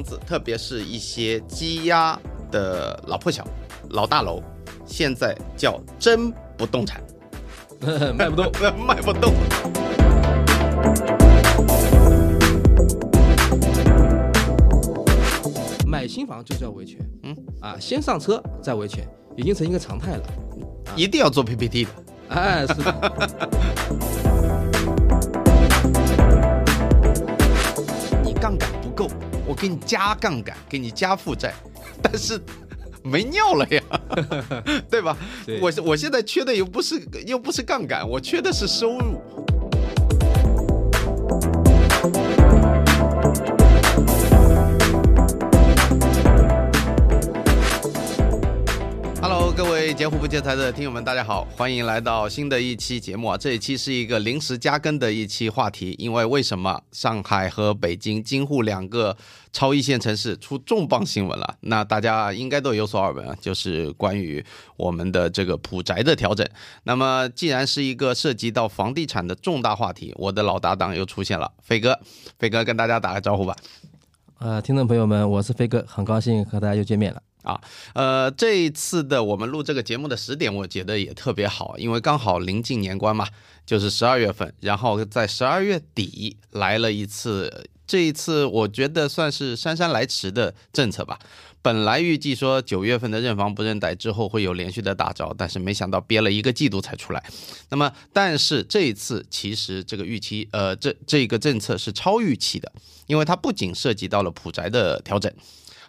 房子，特别是一些积压的老破小、老大楼，现在叫真不动产，卖不动，卖不动。买新房就是要维权，嗯？啊，先上车再维权，已经成一个常态了，一定要做 PPT 的。哎，是的。你杠杆不够，我给你加杠杆，给你加负债，但是没尿了呀，对吧？对我我现在缺的又不是又不是杠杆，我缺的是收入。位截胡不截财的听友们，大家好，欢迎来到新的一期节目啊！这一期是一个临时加更的一期话题，因为为什么上海和北京京沪两个超一线城市出重磅新闻了？那大家应该都有所耳闻啊，就是关于我们的这个普宅的调整。那么既然是一个涉及到房地产的重大话题，我的老搭档又出现了，飞哥，飞哥跟大家打个招呼吧。呃，听众朋友们，我是飞哥，很高兴和大家又见面了。啊，呃，这一次的我们录这个节目的时点，我觉得也特别好，因为刚好临近年关嘛，就是十二月份，然后在十二月底来了一次，这一次我觉得算是姗姗来迟的政策吧。本来预计说九月份的认房不认贷之后会有连续的大招，但是没想到憋了一个季度才出来。那么，但是这一次其实这个预期，呃，这这个政策是超预期的，因为它不仅涉及到了普宅的调整，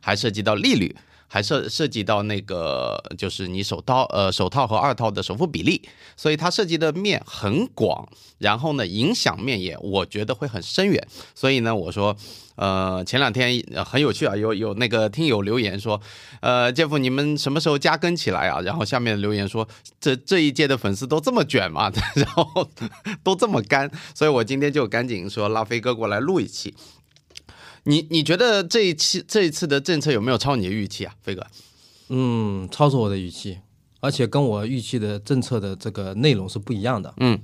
还涉及到利率。还涉涉及到那个，就是你首套呃首套和二套的首付比例，所以它涉及的面很广，然后呢影响面也我觉得会很深远。所以呢，我说，呃，前两天很有趣啊，有有那个听友留言说，呃，杰夫你们什么时候加更起来啊？然后下面留言说，这这一届的粉丝都这么卷嘛？然后都这么干，所以我今天就赶紧说拉飞哥过来录一期。你你觉得这一期这一次的政策有没有超你的预期啊，飞哥？嗯，超出我的预期，而且跟我预期的政策的这个内容是不一样的。嗯，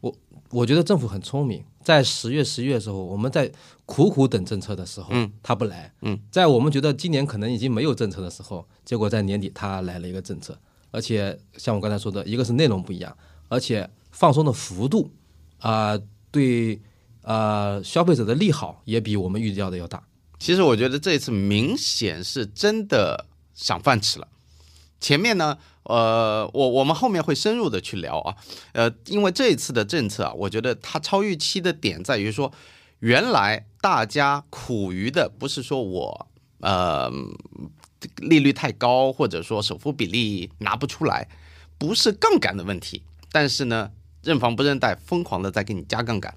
我我觉得政府很聪明，在十月、十一月的时候，我们在苦苦等政策的时候，嗯，他不来，嗯，在我们觉得今年可能已经没有政策的时候，结果在年底他来了一个政策，而且像我刚才说的，一个是内容不一样，而且放松的幅度啊、对。呃，消费者的利好也比我们预料的要大。其实我觉得这一次明显是真的想饭吃了。前面呢，呃，我我们后面会深入的去聊啊，呃，因为这一次的政策啊，我觉得它超预期的点在于说，原来大家苦于的不是说我呃利率太高，或者说首付比例拿不出来，不是杠杆的问题，但是呢，认房不认贷，疯狂的在给你加杠杆。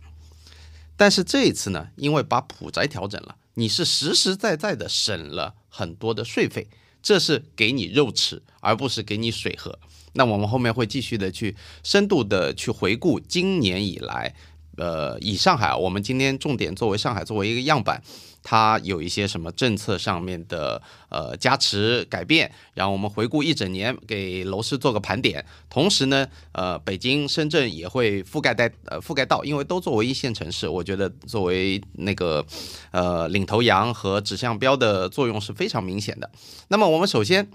但是这一次呢，因为把普宅调整了，你是实实在在的省了很多的税费，这是给你肉吃，而不是给你水喝。那我们后面会继续的去深度的去回顾今年以来，呃，以上海，我们今天重点作为上海作为一个样板。它有一些什么政策上面的呃加持改变，然后我们回顾一整年，给楼市做个盘点。同时呢，呃，北京、深圳也会覆盖带呃覆盖到，因为都作为一线城市，我觉得作为那个呃领头羊和指向标的作用是非常明显的。那么我们首先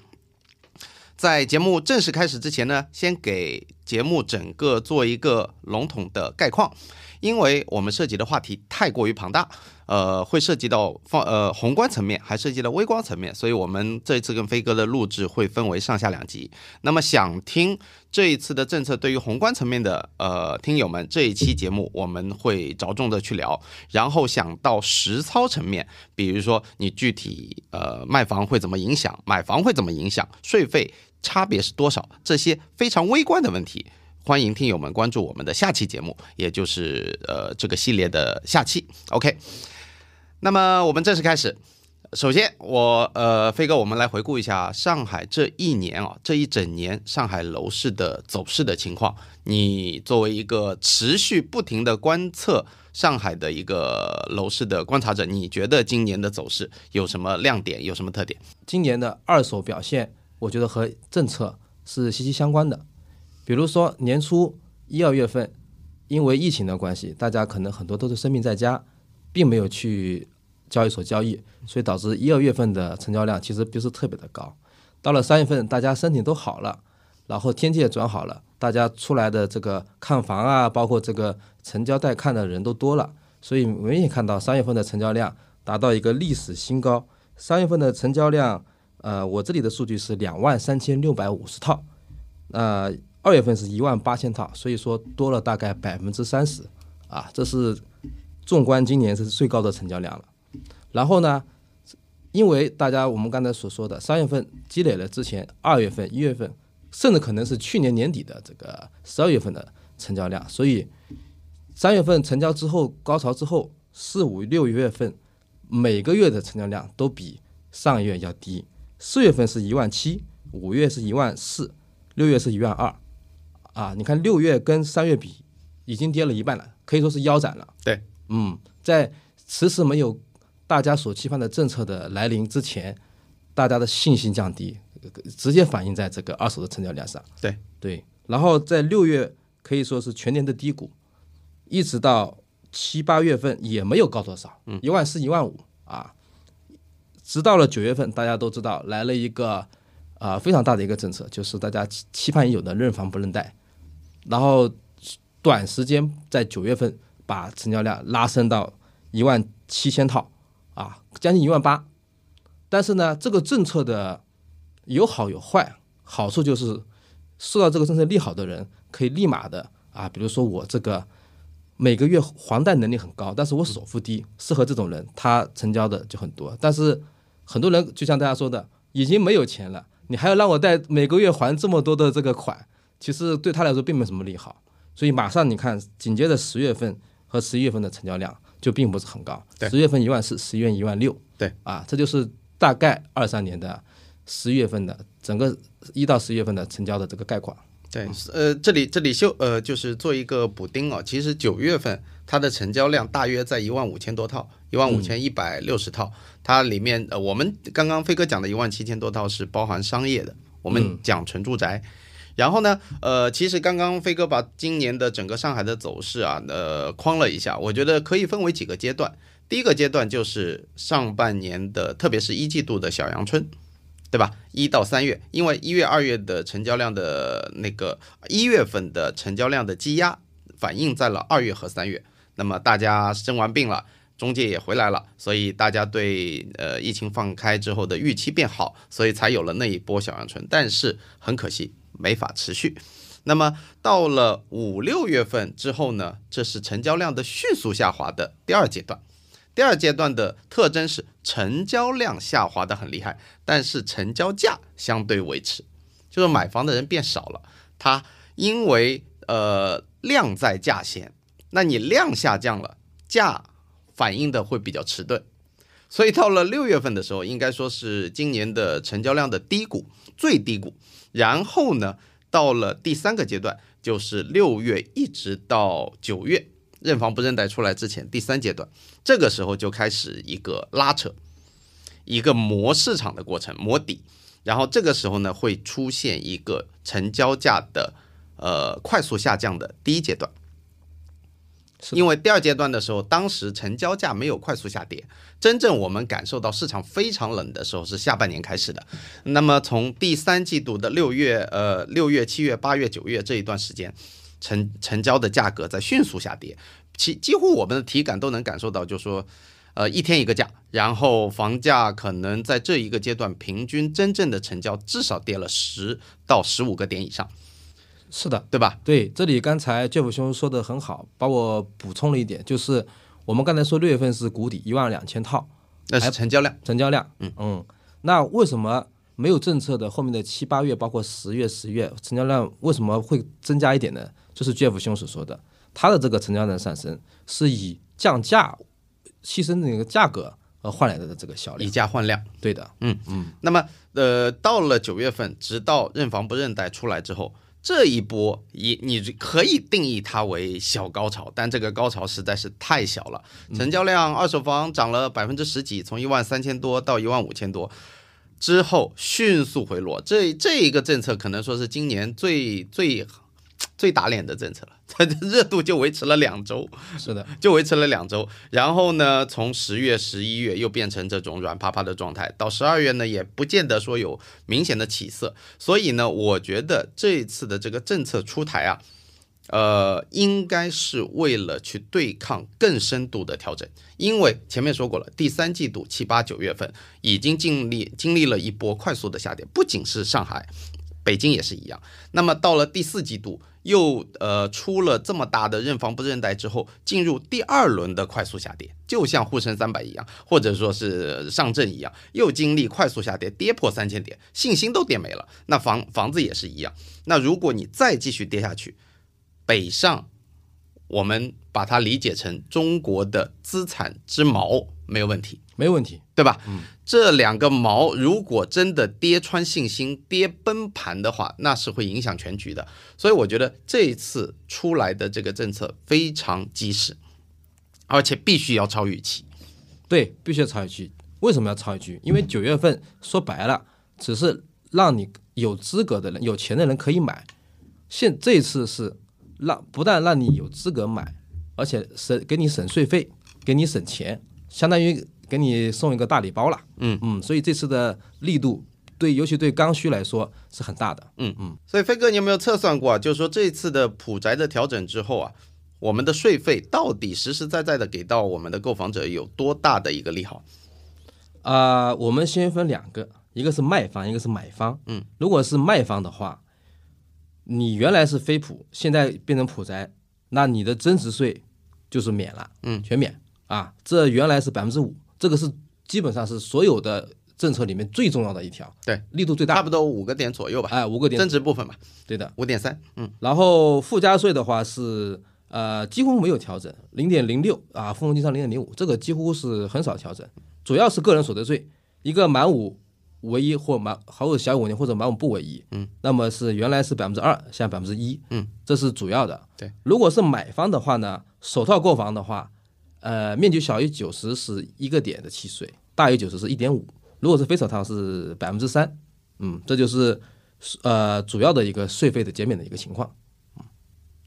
在节目正式开始之前呢，先给节目整个做一个笼统的概况，因为我们涉及的话题太过于庞大。呃，会涉及到放呃宏观层面，还涉及到微观层面，所以我们这一次跟飞哥的录制会分为上下两集。那么想听这一次的政策对于宏观层面的呃听友们，这一期节目我们会着重的去聊。然后想到实操层面，比如说你具体呃卖房会怎么影响，买房会怎么影响，税费差别是多少，这些非常微观的问题。欢迎听友们关注我们的下期节目，也就是呃这个系列的下期。OK。那么我们正式开始。首先，我呃飞哥，我们来回顾一下上海这一年啊，这一整年上海楼市的走势的情况。你作为一个持续不停的观测上海的一个楼市的观察者，你觉得今年的走势有什么亮点，有什么特点？今年的二手表现，我觉得和政策是息息相关的。比如说年初一二月份，因为疫情的关系，大家可能很多都是生病在家，并没有去。交易所交易，所以导致一二月份的成交量其实不是特别的高。到了三月份，大家身体都好了，然后天气也转好了，大家出来的这个看房啊，包括这个成交带看的人都多了，所以明显看到三月份的成交量达到一个历史新高。三月份的成交量，呃，我这里的数据是两万三千六百五十套，呃，二月份是一万八千套，所以说多了大概百分之三十，啊，这是纵观今年是最高的成交量了。然后呢，因为大家我们刚才所说的三月份积累了之前二月份、一月份，甚至可能是去年年底的这个十二月份的成交量，所以三月份成交之后高潮之后，四五六月份每个月的成交量都比上月要低。四月份是一万七，五月是一万四，六月是一万二，啊，你看六月跟三月比已经跌了一半了，可以说是腰斩了。对，嗯，在迟迟没有大家所期盼的政策的来临之前，大家的信心降低，呃直接反映在这个二手的成交量上。对。对，然后在六月可以说是全年的低谷，一直到七八月份也没有高多少，一万四、一万五啊，直到了九月份，大家都知道来了一个啊、非常大的一个政策，就是大家期期盼已久的认房不认贷，然后短时间在九月份把成交量拉升到一万七千套啊，将近一万八。但是呢，这个政策的有好有坏，好处就是受到这个政策利好的人可以立马的啊，比如说我这个每个月还贷能力很高，但是我首付低，适合这种人，他成交的就很多。但是很多人就像大家说的，已经没有钱了，你还要让我贷每个月还这么多的这个款，其实对他来说并没有什么利好。所以马上你看，紧接着十月份和十一月份的成交量就并不是很高，对十月份一万四，十一月一万六，对啊，这就是大概二三年的十月份的整个一到十月份的成交的这个概况。对，呃，这里这里修呃，就是做一个补丁哦。其实九月份它的成交量大约在一万五千多套，一万五千一百六十套。它里面呃，我们刚刚飞哥讲的一万七千多套是包含商业的，我们讲纯住宅。然后呢，呃，其实刚刚飞哥把今年的整个上海的走势啊，呃，框了一下，我觉得可以分为几个阶段。第一个阶段就是上半年的，特别是一季度的小阳春，对吧？一到三月，因为一月、二月的成交量的那个一月份的成交量的积压，反映在了二月和三月。那么大家生完病了，中介也回来了，所以大家对呃疫情放开之后的预期变好，所以才有了那一波小阳春。但是很可惜，没法持续。那么到了五六月份之后呢，这是成交量的迅速下滑的第二阶段。第二阶段的特征是成交量下滑的很厉害，但是成交价相对维持，就是买房的人变少了。它因为呃量在价先，那你量下降了，价反应的会比较迟钝。所以到了六月份的时候，应该说是今年的成交量的低谷，最低谷。然后呢，到了第三个阶段，就是六月一直到九月，认房不认贷出来之前，第三阶段，这个时候就开始一个拉扯，一个磨市场的过程，磨底。然后这个时候呢，会出现一个成交价的呃快速下降的第一阶段。因为第二阶段的时候，当时成交价没有快速下跌，真正我们感受到市场非常冷的时候是下半年开始的。那么从第三季度的六月、呃六月、七月、八月、九月这一段时间，成成交的价格在迅速下跌，其几乎我们的体感都能感受到，就说。呃，一天一个价，然后房价可能在这一个阶段平均真正的成交至少跌了十到十五个点以上，是的，对吧？对，这里刚才 Jeff 兄说的很好，把我补充了一点，就是我们刚才说六月份是谷底一万两千套那是成交量。成交量，嗯嗯，那为什么没有政策的后面的七八月，包括十月、十月成交量为什么会增加一点呢？就是 Jeff 兄所说的，他的这个成交量上升是以降价牺牲那个价格而换来的这个销以，价换量。对的，嗯嗯那么，呃，到了九月份，直到认房不认贷出来之后，这一波也你可以定义它为小高潮，但这个高潮实在是太小了。成交量二手房涨了百分之十几，从一万三千多到一万五千多，之后迅速回落。这这一个政策可能说是今年最最 最打脸的政策了，它的热度就维持了两周，是的，就维持了两周。然后呢，从十月、十一月又变成这种软趴趴的状态，到十二月呢，也不见得说有明显的起色。所以呢，我觉得这一次的这个政策出台啊，呃，应该是为了去对抗更深度的调整，因为前面说过了，第三季度七八九月份已经经历经历了一波快速的下跌，不仅是上海。北京也是一样。那么到了第四季度，又呃出了这么大的认房不认贷之后，进入第二轮的快速下跌，就像沪深三百一样，或者说是上证一样，又经历快速下跌，跌破三千点，信心都跌没了。那房房子也是一样。那如果你再继续跌下去，北上，我们把它理解成中国的资产之锚没有问题。没问题，对吧？嗯，这两个毛如果真的跌穿信心、跌崩盘的话，那是会影响全局的。所以我觉得这一次出来的这个政策非常及时，而且必须要超预期。对，必须要超预期。为什么要超预期？因为九月份说白了，只是让你有资格的人、有钱的人可以买。现这次是让不但让你有资格买，而且省给你省税费，给你省钱，相当于。给你送一个大礼包了，嗯嗯，所以这次的力度对，尤其对刚需来说是很大的，嗯嗯。所以飞哥，你有没有测算过啊？就是说这次的普宅的调整之后啊，我们的税费到底实实在在的给到我们的购房者有多大的一个利好？啊，我们先分两个，一个是卖方，一个是买方。嗯，如果是卖方的话，你原来是非普，现在变成普宅，那你的增值税就是免了，嗯，全免啊。这原来是百分之五。这个是基本上是所有的政策里面最重要的一条，对，力度最大，差不多五个点左右吧，哎，五个点。增值部分吧，对的，五点三，嗯，然后附加税的话是呃几乎没有调整，零点零六啊，富丰经商零点零五，这个几乎是很少调整，主要是个人所得税，一个满五为一或满或者小于五年或者满五不为一，嗯，那么是原来是百分之二，现在百分之一，嗯，这是主要的，对，如果是买方的话呢，首套购房的话。呃，面积小于九十是一个点的契税，大于九十是一点五。如果是非首套是百分之三，嗯，这就是呃主要的一个税费的减免的一个情况。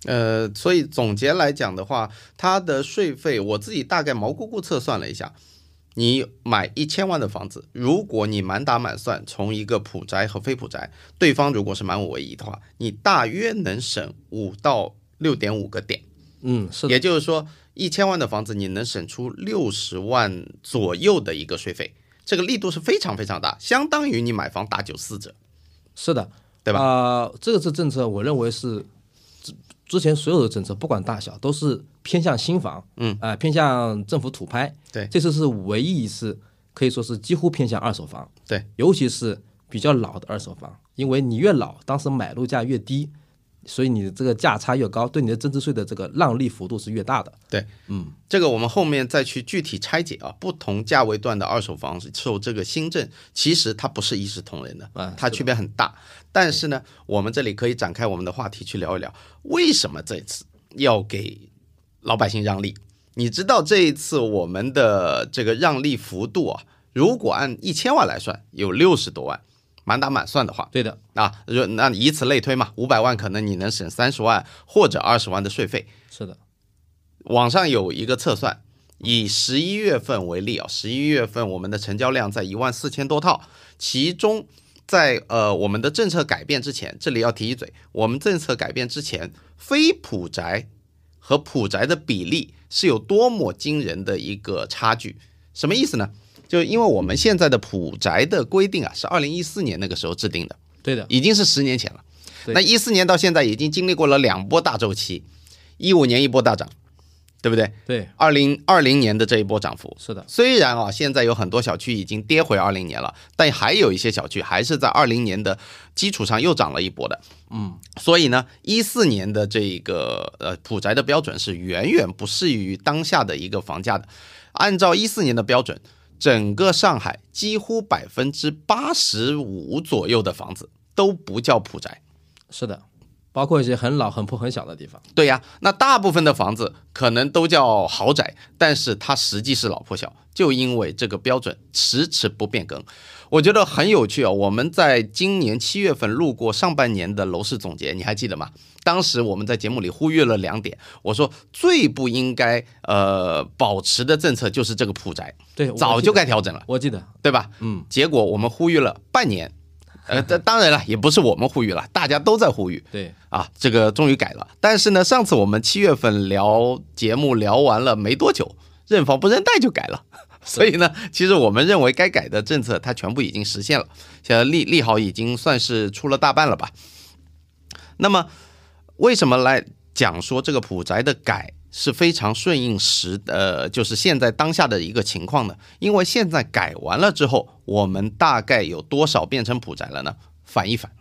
呃，所以总结来讲的话，它的税费我自己大概毛估估测算了一下，你买一千万的房子，如果你满打满算从一个普宅和非普宅，对方如果是满五为一的话，你大约能省五到六点五个点。嗯，是，也就是说。一千万的房子，你能省出六十万左右的一个税费，这个力度是非常非常大，相当于你买房打九四折。是的，对吧？啊，这个是政策，我认为是之之前所有的政策，不管大小，都是偏向新房，嗯，啊，偏向政府土拍。对，这次是唯一一次可以说是几乎偏向二手房。对，尤其是比较老的二手房，因为你越老，当时买入价越低。所以你的这个价差越高，对你的增值税的这个让利幅度是越大的。对，嗯，这个我们后面再去具体拆解啊，不同价位段的二手房受这个新政，其实它不是一视同仁的啊，它区别很大。但是呢，我们这里可以展开我们的话题去聊一聊，为什么这次要给老百姓让利？你知道这一次我们的这个让利幅度啊，如果按一千万来算，有六十多万。满打满算的话，对的啊，那以此类推嘛，五百万可能你能省三十万或者二十万的税费。是的，网上有一个测算，以十一月份为例啊，十一月份我们的成交量在一万四千多套，其中在呃我们的政策改变之前，这里要提一嘴，我们政策改变之前，非普宅和普宅的比例是有多么惊人的一个差距，什么意思呢？就因为我们现在的普宅的规定啊，是二零一四年那个时候制定的，对的，已经是十年前了。那一四年到现在已经经历过了两波大周期，一五年一波大涨，对不对？对。二零二零年的这一波涨幅是的。虽然啊，现在有很多小区已经跌回二零年了，但还有一些小区还是在二零年的基础上又涨了一波的。嗯。所以呢，一四年的这个呃普宅的标准是远远不适于当下的一个房价的。按照一四年的标准。整个上海几乎百分之八十五左右的房子都不叫普宅，是的，包括一些很老、很破、很小的地方。对呀，那大部分的房子可能都叫豪宅，但是它实际是老破小，就因为这个标准迟迟不变更。我觉得很有趣啊、我们在今年七月份录过上半年的楼市总结，你还记得吗？当时我们在节目里呼吁了两点，我说最不应该呃保持的政策就是这个普宅，对，早就该调整了，我记得，对吧？嗯，结果我们呼吁了半年，呃，当 当然了，也不是我们呼吁了，大家都在呼吁。对，啊，这个终于改了。但是呢，上次我们七月份聊节目聊完了没多久，认房不认贷就改了。所以呢，其实我们认为该改的政策它全部已经实现了，现在利利好已经算是出了大半了吧。那么为什么来讲说这个普宅的改是非常顺应时呃，就是现在当下的一个情况呢？因为现在改完了之后，我们大概有多少变成普宅了呢？反一反，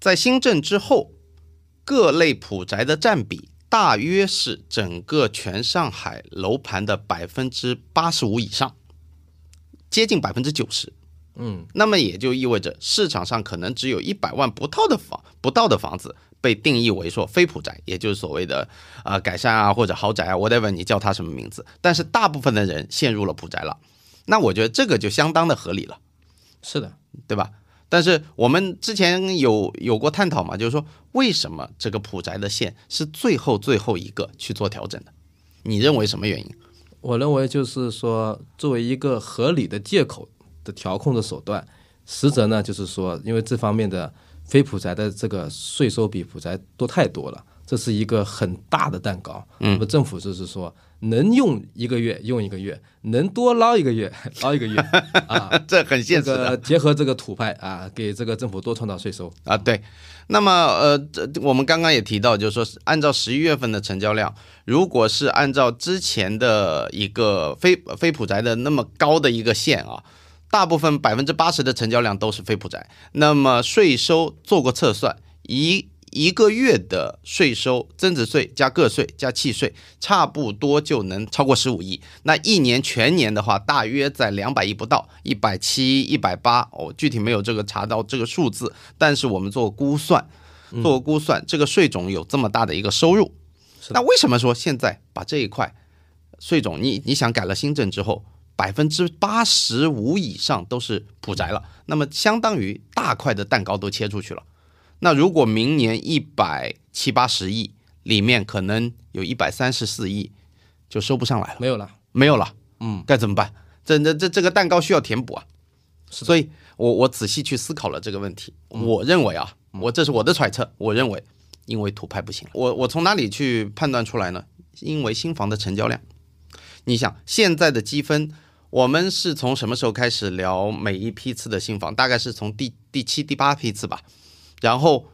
在新政之后，各类普宅的占比大约是整个全上海楼盘的百分之八十五以上，接近百分之九十。嗯，那么也就意味着市场上可能只有一百万不到的房不到的房子被定义为说非普宅，也就是所谓的啊、呃改善啊或者豪宅啊，whatever 你叫它什么名字，但是大部分的人陷入了普宅了，那我觉得这个就相当的合理了。是的，对吧？但是我们之前有有过探讨嘛，就是说为什么这个普宅的线是最后最后一个去做调整的？你认为什么原因？我认为就是说，作为一个合理的借口的调控的手段，实则呢，就是说，因为这方面的非普宅的这个税收比普宅多太多了，这是一个很大的蛋糕。嗯，那么政府就是说，能用一个月用一个月，能多捞一个月 捞一个月 啊。这很现实的。个结合这个土派啊，给这个政府多创造税收。啊，对。那么，呃，这我们刚刚也提到，就是说，按照十一月份的成交量，如果是按照之前的一个非非普宅的那么高的一个线啊，大部分百分之八十的成交量都是非普宅。那么税收做过测算，一一个月的税收，增值税加个税加契税，差不多就能超过十五亿。那一年全年的话，大约在两百亿不到，一百七、一百八，哦，具体没有这个查到这个数字，但是我们做估算，做估算，这个税种有这么大的一个收入。那为什么说现在把这一块税种，你你想改了新政之后，百分之八十五以上都是普宅了，那么相当于大块的蛋糕都切出去了。那如果明年一百七八十亿里面可能有一百三十四亿就收不上来了，没有了，没有了，嗯，该怎么办？这这这这个蛋糕需要填补啊。所以我我仔细去思考了这个问题，我认为啊，我这是我的揣测，我认为因为土拍不行，我我从哪里去判断出来呢？因为新房的成交量，你想现在的积分，我们是从什么时候开始聊每一批次的新房？大概是从第第七、第八批次吧，然后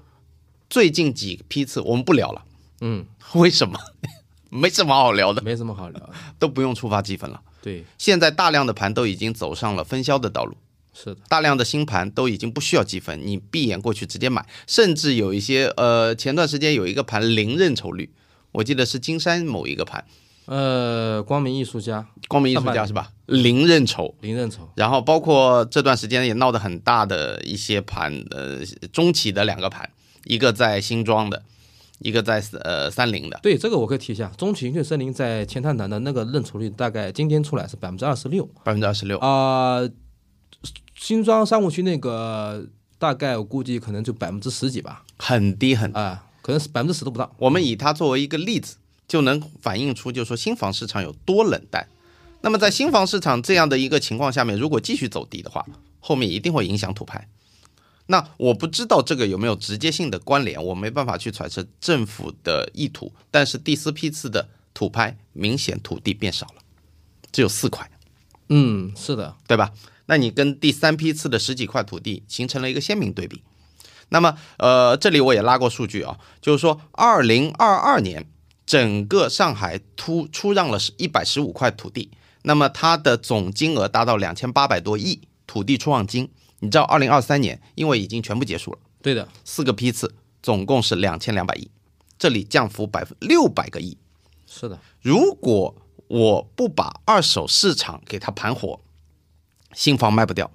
最近几批次我们不聊了，嗯，为什么？没什么好聊的，没什么好聊的。都不用触发积分了。对，现在大量的盘都已经走上了分销的道路。是的，大量的新盘都已经不需要积分，你闭眼过去直接买，甚至有一些呃，前段时间有一个盘零认筹率，我记得是金山某一个盘，呃，光明艺术家光明艺术家是吧？零认筹，零认筹，然后包括这段时间也闹得很大的一些盘，呃，中企的两个盘，一个在新庄的，一个在呃三菱的，对这个我可以提一下，中企云雀森林在前滩南的那个认筹率大概今天出来是百分之二十六百分之二十六。啊，新庄商务区那个大概我估计可能就百分之十几吧，很低很低。啊，可能是百分之十都不到。我们以它作为一个例子，就能反映出，就是说新房市场有多冷淡。那么在新房市场这样的一个情况下面，如果继续走低的话，后面一定会影响土拍。那我不知道这个有没有直接性的关联，我没办法去揣测政府的意图。但是第四批次的土拍明显土地变少了，只有四块，嗯，是的，对吧？那你跟第三批次的十几块土地形成了一个鲜明对比。那么，呃，这里我也拉过数据啊，就是说，二零二二年整个上海突出让了一百十五块土地，那么它的总金额达到两千八百多亿土地出让金。你知道，二零二三年因为已经全部结束了，对的，四个批次总共是两千两百亿，这里降幅百分六百个亿。是的，如果我不把二手市场给它盘活，新房卖不掉，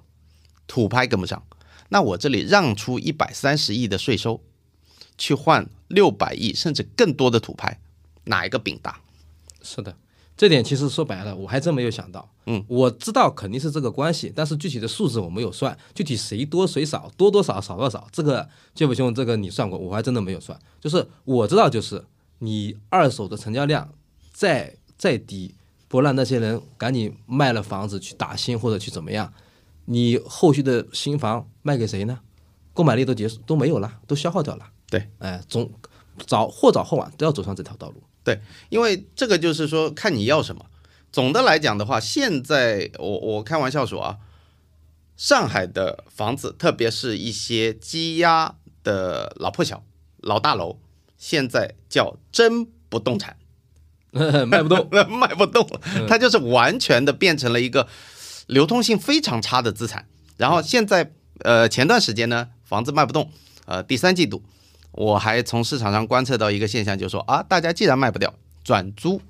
土拍跟不上，那我这里让出一百三十亿的税收，去换六百亿甚至更多的土拍，哪一个饼大？是的，这点其实说白了，我还真没有想到。嗯，我知道肯定是这个关系，但是具体的数字我没有算，具体谁多谁少，多多少少多少，这个杰夫兄，这个你算过，我还真的没有算。就是我知道，就是你二手的成交量再再低，不让那些人赶紧卖了房子去打新或者去怎么样，你后续的新房卖给谁呢？购买力都结束都没有了，都消耗掉了。对，哎，总早或早或晚都要走上这条道路。对，因为这个就是说看你要什么。总的来讲的话，现在我我开玩笑说啊，上海的房子，特别是一些积压的老破小、老大楼，现在叫真不动产，卖不动，卖不动了，它就是完全的变成了一个流通性非常差的资产。然后现在呃前段时间呢，房子卖不动，呃第三季度我还从市场上观测到一个现象，就是说啊，大家既然卖不掉，转租。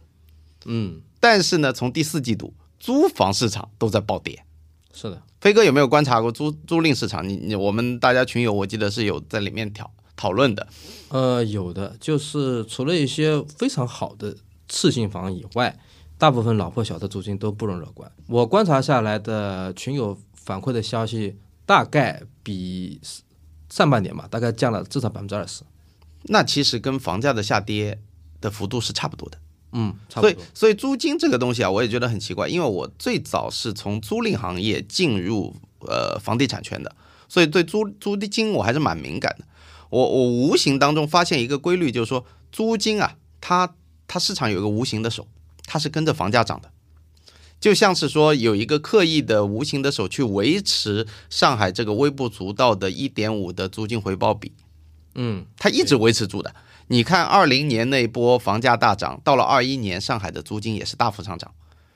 嗯，但是呢，从第四季度租房市场都在暴跌。是的，飞哥有没有观察过租租赁市场？你你我们大家群友，我记得是有在里面讨讨论的。呃，有的就是除了一些非常好的次新房以外，大部分老破小的租金都不容乐观。我观察下来的群友反馈的消息，大概比上半年嘛，大概降了至少百分之二十。那其实跟房价的下跌的幅度是差不多的。嗯，差不所以。所以租金这个东西啊，我也觉得很奇怪，因为我最早是从租赁行业进入呃房地产圈的，所以对租租金我还是蛮敏感的。我我无形当中发现一个规律，就是说租金啊，它它市场有一个无形的手，它是跟着房价涨的。就像是说有一个刻意的无形的手去维持上海这个微不足道的一点五的租金回报比，嗯，它一直维持住的。你看二零年那波房价大涨，到了二一年，上海的租金也是大幅上涨。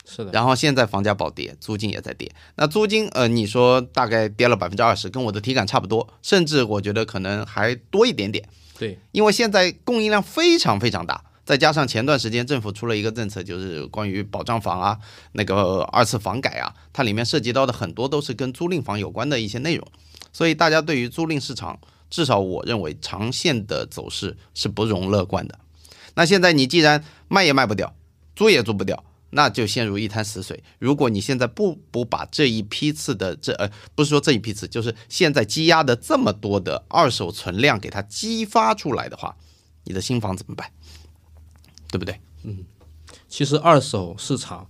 是的。然后现在房价暴跌，租金也在跌。那租金，呃，你说大概跌了百分之二十，跟我的体感差不多，甚至我觉得可能还多一点点。对，因为现在供应量非常非常大，再加上前段时间政府出了一个政策，就是关于保障房啊，那个二次房改啊，它里面涉及到的很多都是跟租赁房有关的一些内容，所以大家对于租赁市场，至少我认为长线的走势是不容乐观的。那现在你既然卖也卖不掉，租也租不掉，那就陷入一滩死水。如果你现在不不把这一批次的这呃不是说这一批次，就是现在积压的这么多的二手存量给它激发出来的话，你的新房怎么办？对不对？嗯其实二手市场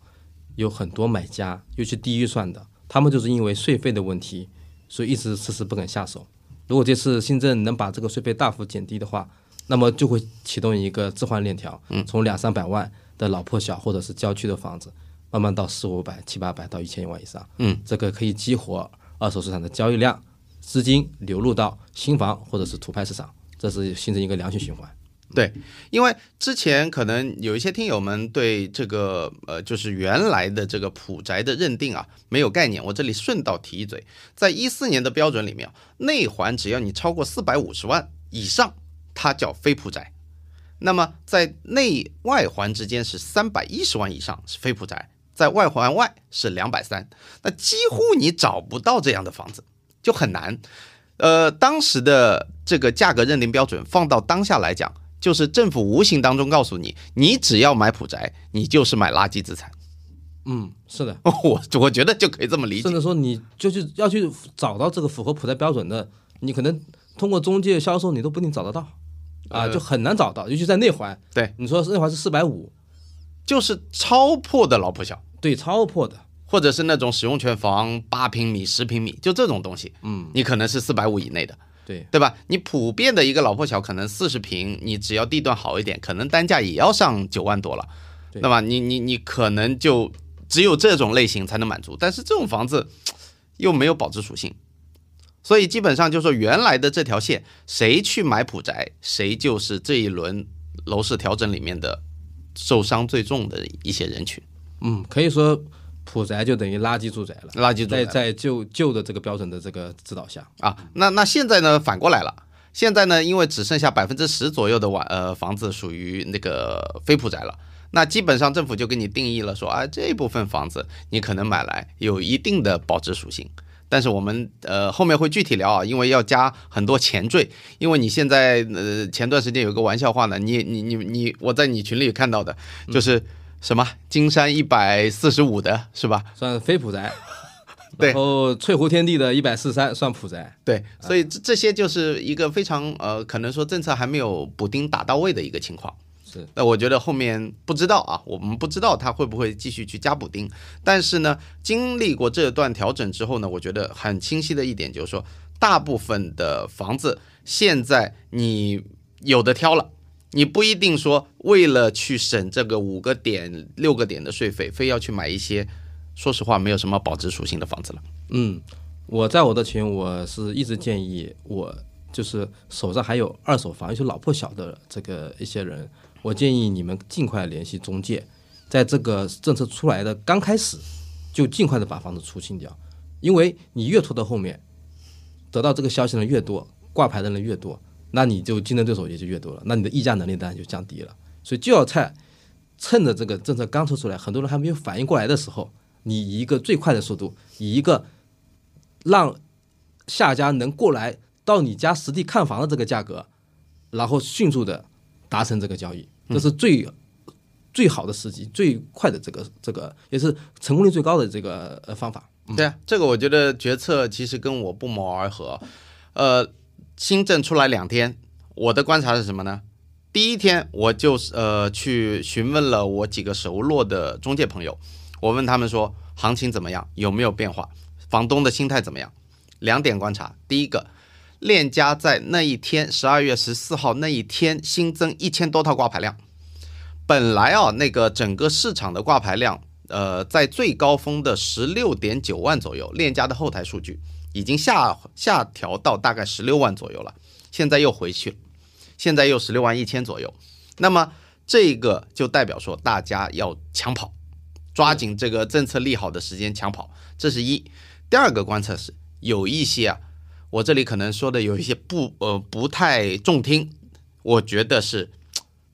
有很多买家，尤其低预算的，他们就是因为税费的问题，所以一直迟迟不肯下手。如果这次新政能把这个税费大幅减低的话，那么就会启动一个置换链条，从两三百万的老破小或者是郊区的房子，慢慢到四五百、七八百到一千万以上。嗯，这个可以激活二手市场的交易量，资金流入到新房或者是土拍市场，这是形成一个良性循环。对，因为之前可能有一些听友们对这个呃，就是原来的这个普宅的认定啊没有概念，我这里顺道提一嘴，在一四年的标准里面，内环只要你超过四百五十万以上，它叫非普宅。那么在内外环之间是三百一十万以上是非普宅，在外环外是两百三，那几乎你找不到这样的房子，就很难。呃，当时的这个价格认定标准放到当下来讲，就是政府无形当中告诉你，你只要买普宅，你就是买垃圾资产。嗯，是的。我我觉得就可以这么理解甚。至说你就是要去找到这个符合普宅标准的，你可能通过中介销售你都不一定找得到，啊，呃就很难找到，尤其在内环。对，你说内环是四百五，就是超破的老破小，对，超破的，或者是那种使用权房八平米、十平米，就这种东西，嗯，你可能是四百五以内的，对，对吧？你普遍的一个老破小可能四十平，你只要地段好一点，可能单价也要上九万多了。对那么你你你可能就只有这种类型才能满足，但是这种房子又没有保值属性，所以基本上就说原来的这条线，谁去买普宅，谁就是这一轮楼市调整里面的受伤最重的一些人群。嗯，可以说普宅就等于垃圾住宅了。垃圾住宅在在旧旧的这个标准的这个指导下，啊，那那现在呢反过来了，现在呢因为只剩下百分之十左右的晚呃房子属于那个非普宅了，那基本上政府就给你定义了说，啊这部分房子你可能买来有一定的保值属性，但是我们呃后面会具体聊啊，因为要加很多前缀，因为你现在呃前段时间有个玩笑话呢，你你你你我在你群里看到的，就是什么金山一百四十五的是吧？算非普宅。对然后翠湖天地的一百四三算普宅。对，所以这这些就是一个非常呃，可能说政策还没有补丁打到位的一个情况。是，那我觉得后面不知道啊，我们不知道它会不会继续去加补丁。但是呢，经历过这段调整之后呢，我觉得很清晰的一点就是说，大部分的房子现在你有的挑了。你不一定说为了去省这个五个点、六个点的税费，非要去买一些，说实话没有什么保值属性的房子了。嗯，我在我的群，我是一直建议我就是手上还有二手房，尤其老破小的这个一些人，我建议你们尽快联系中介，在这个政策出来的刚开始，就尽快的把房子出清掉，因为你越拖到后面，得到这个消息的越多，挂牌的人越多，那你就竞争对手也就越多了，那你的议价能力当然就降低了，所以就要在趁着这个政策刚出出来，很多人还没有反应过来的时候，你以一个最快的速度，以一个让下家能过来到你家实地看房的这个价格，然后迅速的达成这个交易，这是最、最好的时机，最快的这个这个也是成功率最高的这个呃方法。对啊，这个我觉得决策其实跟我不谋而合。呃，新政出来两天，我的观察是什么呢？第一天我就是呃去询问了我几个熟络的中介朋友，我问他们说行情怎么样，有没有变化，房东的心态怎么样？两点观察，第一个，链家在那一天十二月十四号那一天新增一千多套挂牌量，本来啊那个整个市场的挂牌量。呃，在最高峰的十六点九万左右，链家的后台数据已经下下调到大概十六万左右了，现在又回去了，现在又十六万一千左右。那么这个就代表说大家要抢跑，抓紧这个政策利好的时间抢跑，这是一。第二个观测是有一些啊，我这里可能说的有一些不呃不太中听，我觉得是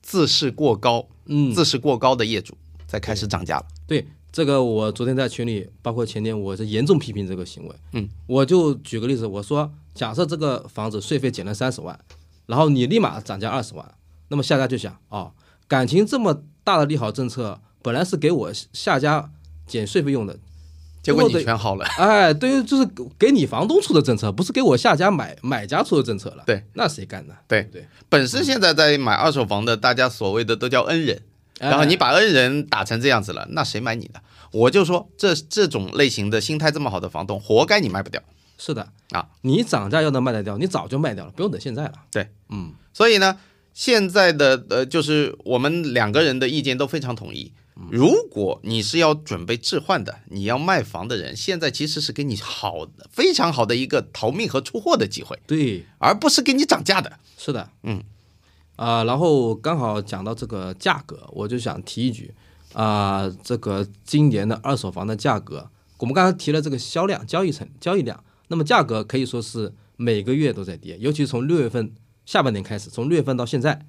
自视过高，嗯，自视过高的业主在开始涨价了。对这个，我昨天在群里，包括前天，我是严重批评这个行为。嗯，我就举个例子，我说，假设这个房子税费减了三十万，然后你立马涨价二十万，那么下家就想，哦，感情这么大的利好政策，本来是给我下家减税费用的，结果你全好了。哎，对于，就是给你房东出的政策，不是给我下家买买家出的政策了。对，那谁干呢？对对，本身现在在买二手房的，大家所谓的都叫恩人。哎然后你把恩人打成这样子了，那谁买你的？我就说这这种类型的心态这么好的房东，活该你卖不掉。是的啊，你涨价要能卖得掉，你早就卖掉了，不用等现在了。对，嗯，所以呢，现在的呃，就是我们两个人的意见都非常统一。如果你是要准备置换的，你要卖房的人，现在其实是给你好非常好的一个逃命和出货的机会，对，而不是给你涨价的。是的，嗯，啊、然后刚好讲到这个价格，我就想提一句，啊、这个今年的二手房的价格，我们刚才提了这个销量、交易成交易量，那么价格可以说是每个月都在跌，尤其从六月份下半年开始，从六月份到现在，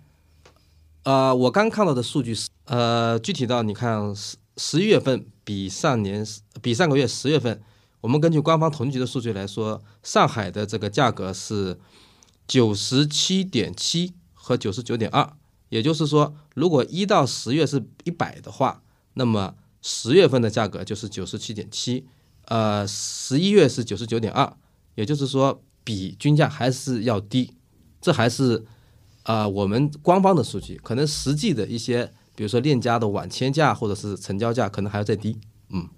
呃，我刚看到的数据是，呃，具体到你看十十一月份比上年比上个月十月份，我们根据官方统计局的数据来说，上海的这个价格是九十七点七和九十九点二，也就是说，如果一到十月是一百的话，那么十月份的价格就是九十七点七，呃，十一月是九十九点二，也就是说比均价还是要低，这还是啊、呃我们官方的数据，可能实际的一些，比如说链家的网签价或者是成交价，可能还要再低。嗯。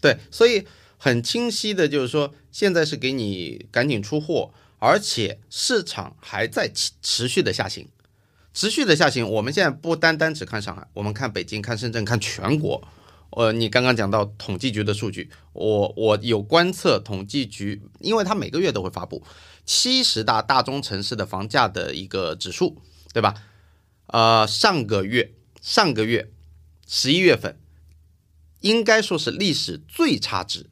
对，所以很清晰的就是说，现在是给你赶紧出货，而且市场还在持持续的下行，持续的下行。我们现在不单单只看上海，我们看北京、看深圳、看全国。呃，你刚刚讲到统计局的数据，我我有观测统计局，因为它每个月都会发布七十大大中城市的房价的一个指数，对吧？呃，上个月上个月十一月份应该说是历史最差值。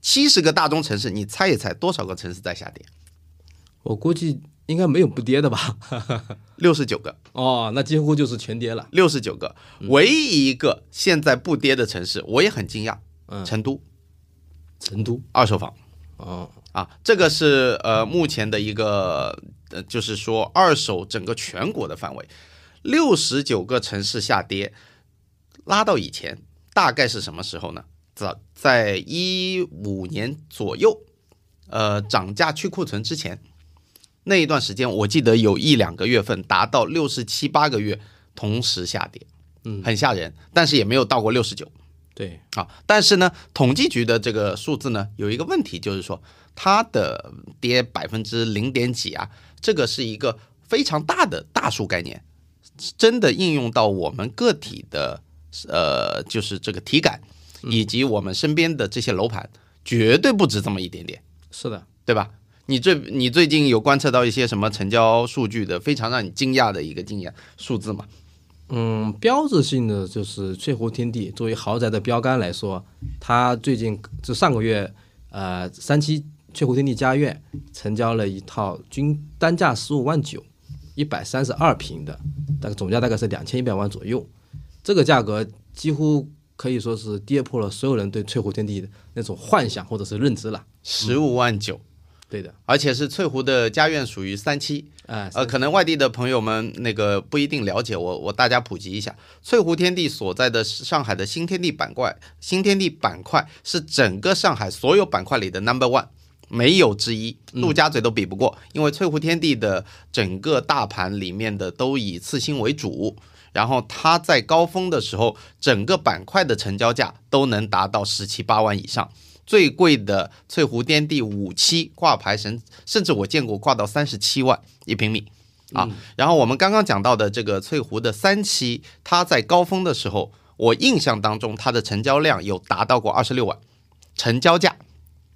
七十个大中城市，你猜一猜多少个城市在下跌？我估计应该没有不跌的吧？六十九个，哦，那几乎就是全跌了。六十九个。唯一一个现在不跌的城市，我也很惊讶，嗯成都成都，二手房，哦，啊，这个是呃目前的一个呃，就是说二手整个全国的范围，六十九个城市下跌，拉到以前大概是什么时候呢？早在一五年左右，呃，涨价去库存之前那一段时间，我记得有一两个月份达到六十七八个月同时下跌，嗯，很吓人，但是也没有到过六十九。对，啊，但是呢，统计局的这个数字呢，有一个问题，就是说它的跌百分之零点几啊，这个是一个非常大的大数概念，真的应用到我们个体的呃，就是这个体感以及我们身边的这些楼盘，绝对不止这么一点点，是的，对吧？你最你最近有观测到一些什么成交数据的非常让你惊讶的一个惊讶数字吗？嗯，标志性的就是翠湖天地作为豪宅的标杆来说，它最近就上个月，呃，三期翠湖天地佳苑成交了一套均单价十五万九，一百三十二平的，大概总价大概是两千一百万左右，这个价格几乎可以说是跌破了所有人对翠湖天地的那种幻想或者是认知了。十五万九，对的，而且是翠湖的家苑属于三期。嗯，呃，可能外地的朋友们那个不一定了解，我我大家普及一下，翠湖天地所在的上海的新天地板块，新天地板块是整个上海所有板块里的 number one，没有之一，陆家嘴都比不过，因为翠湖天地的整个大盘里面的都以次新为主。然后它在高峰的时候，整个板块的成交价都能达到十七八万以上，最贵的翠湖天地五期挂牌甚甚至我见过挂到三十七万一平米啊。然后我们刚刚讲到的这个翠湖的三期，它在高峰的时候，我印象当中它的成交量有达到过二十六万，成交价，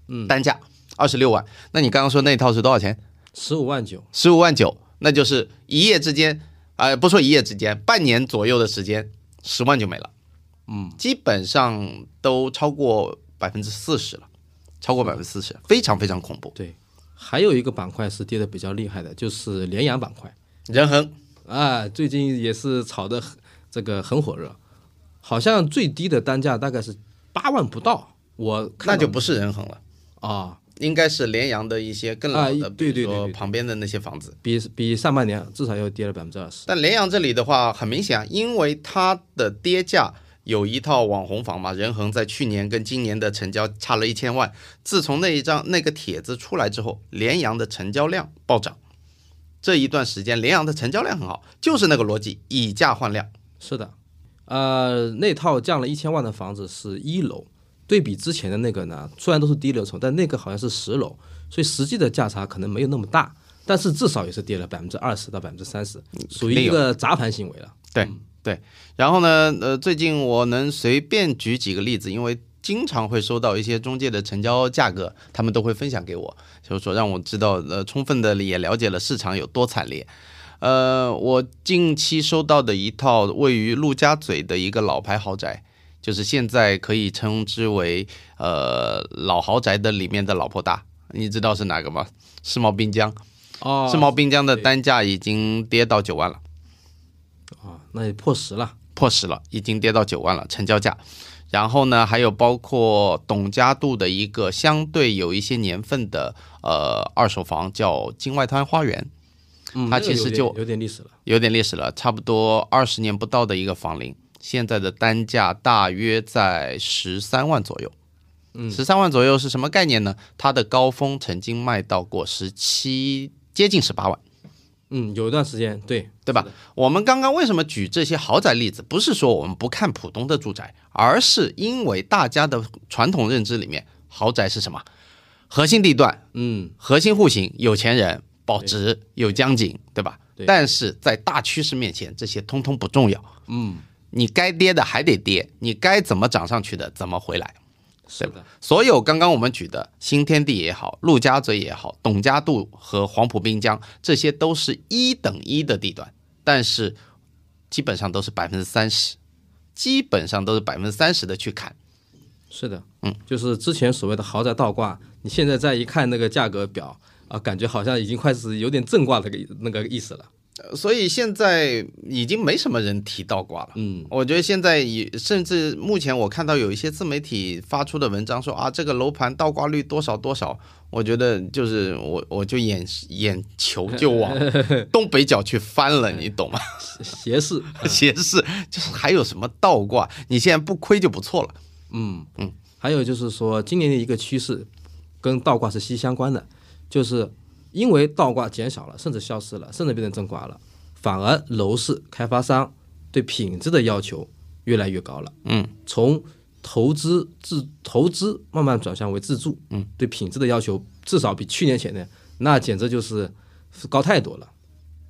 嗯单价二十六万。那你刚刚说那套是多少钱？十五万九，十五万九，那就是一夜之间，呃，不说一夜之间，半年左右的时间，十万就没了。嗯，基本上都超过百分之四十了，超过百分之四十，非常非常恐怖。对，还有一个板块是跌的比较厉害的，就是联阳板块。人恒啊，最近也是炒的很这个很火热，好像最低的单价大概是八万不到，我看那就不是人恒了，啊，应该是联阳的一些更老啊的，对对对对旁边的那些房子。比比上半年至少要跌了百分之二十。但联阳这里的话，很明显啊，因为它的跌价有一套网红房嘛，仁恒在去年跟今年的成交差了一千万。自从那一张那个帖子出来之后，联阳的成交量暴涨。这一段时间，联阳的成交量很好，就是那个逻辑，以价换量。是的，呃，那套降了一千万的房子是一楼，对比之前的那个呢，虽然都是低楼层，但那个好像是十楼，所以实际的价差可能没有那么大，但是至少也是跌了百分之二十到百分之三十，属于一个砸盘行为了。对对，然后呢，呃，最近我能随便举几个例子，因为经常会收到一些中介的成交价格，他们都会分享给我，就是说让我知道，呃，充分的也了解了市场有多惨烈。呃，我近期收到的一套位于陆家嘴的一个老牌豪宅，就是现在可以称之为呃老豪宅的里面的老婆大，你知道是哪个吗？世贸滨江，哦世贸滨江的单价已经跌到九万了。啊，那也破十了。破十了，已经跌到九万了成交价。然后呢，还有包括董家渡的一个相对有一些年份的呃二手房，叫金外滩花园，嗯，它其实就有点历史了。有点历史了，差不多二十年不到的一个房龄，现在的单价大约在十三万左右。嗯十三万左右是什么概念呢？它的高峰曾经卖到过十七，接近十八万。嗯，有一段时间，对对吧？我们刚刚为什么举这些豪宅例子？不是说我们不看普通的住宅，而是因为大家的传统认知里面，豪宅是什么？核心地段、嗯，核心户型、有钱人、保值、有江景，对吧？对但是在大趋势面前，这些通通不重要。嗯，你该跌的还得跌，你该怎么涨上去的怎么回来。是的，所有刚刚我们举的新天地也好，陆家嘴也好，董家渡和黄埔滨江，这些都是一等一的地段，但是基本上都是百分之三十，基本上都是百分之三十的去砍。是的，嗯，就是之前所谓的豪宅倒挂，你现在再一看那个价格表啊，感觉好像已经开始有点正挂的个那个意思了。所以现在已经没什么人提倒挂了。嗯，我觉得现在也甚至目前我看到有一些自媒体发出的文章说啊，这个楼盘倒挂率多少多少，我觉得就是我我就眼眼球就往 东北角去翻了，你懂吗？斜视，斜视就是还有什么倒挂，你现在不亏就不错了。嗯嗯，还有就是说，今年的一个趋势跟倒挂是息息相关的，就是因为倒挂减少了，甚至消失了，甚至变成正挂了，反而楼市开发商对品质的要求越来越高了。嗯，从投资自投资慢慢转向为自住，嗯，对品质的要求至少比去年前呢，那简直就是高太多了。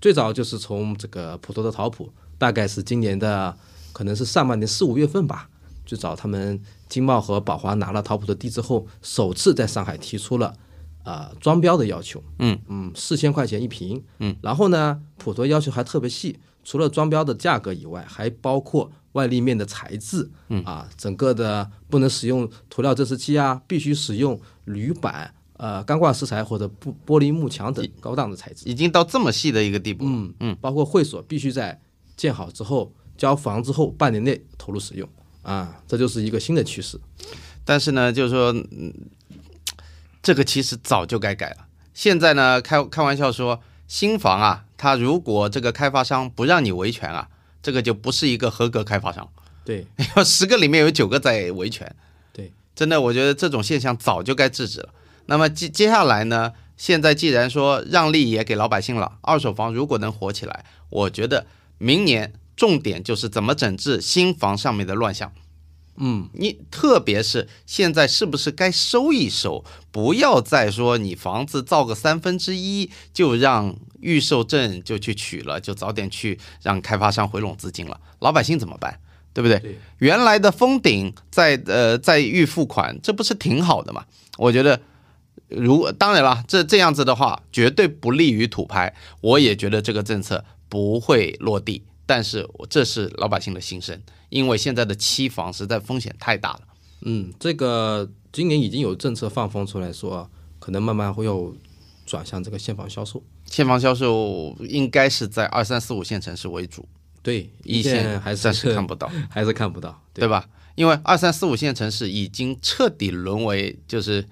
最早就是从这个普陀的陶普，大概是今年的可能是上半年四五月份吧。最早他们经贸和宝华拿了陶普的地之后，首次在上海提出了啊、呃装标的要求，嗯。嗯，四千块钱一平，嗯，然后呢，普陀要求还特别细，除了装标的价格以外，还包括外立面的材质，嗯。啊，整个的不能使用涂料遮湿漆啊，必须使用铝板、呃钢挂石材或者玻玻璃幕墙等高档的材质，已经到这么细的一个地步。嗯嗯，包括会所必须在建好之后交房之后半年内投入使用。啊，这就是一个新的趋势。但是呢，就是说，嗯，这个其实早就该改了。现在呢，开开玩笑说，新房啊，它如果这个开发商不让你维权啊，这个就不是一个合格开发商。对，十个里面有九个在维权。对，真的，我觉得这种现象早就该制止了。那么接接下来呢，现在既然说让利也给老百姓了，二手房如果能火起来，我觉得明年重点就是怎么整治新房上面的乱象。嗯，你特别是现在是不是该收一收？不要再说你房子造个三分之一就让预售证就去取了，就早点去让开发商回笼资金了，老百姓怎么办？对不对？对原来的封顶在呃在预付款，这不是挺好的吗？我觉得。如当然了，这这样子的话，绝对不利于土拍。我也觉得这个政策不会落地，但是我这是老百姓的心声，因为现在的期房实在风险太大了。嗯，这个今年已经有政策放风出来说，可能慢慢会有转向这个现房销售。现房销售应该是在二三四五线城市为主，对，一线线还是暂时看不到，还是看不到，对吧？因为二三四五线城市已经彻底沦为就是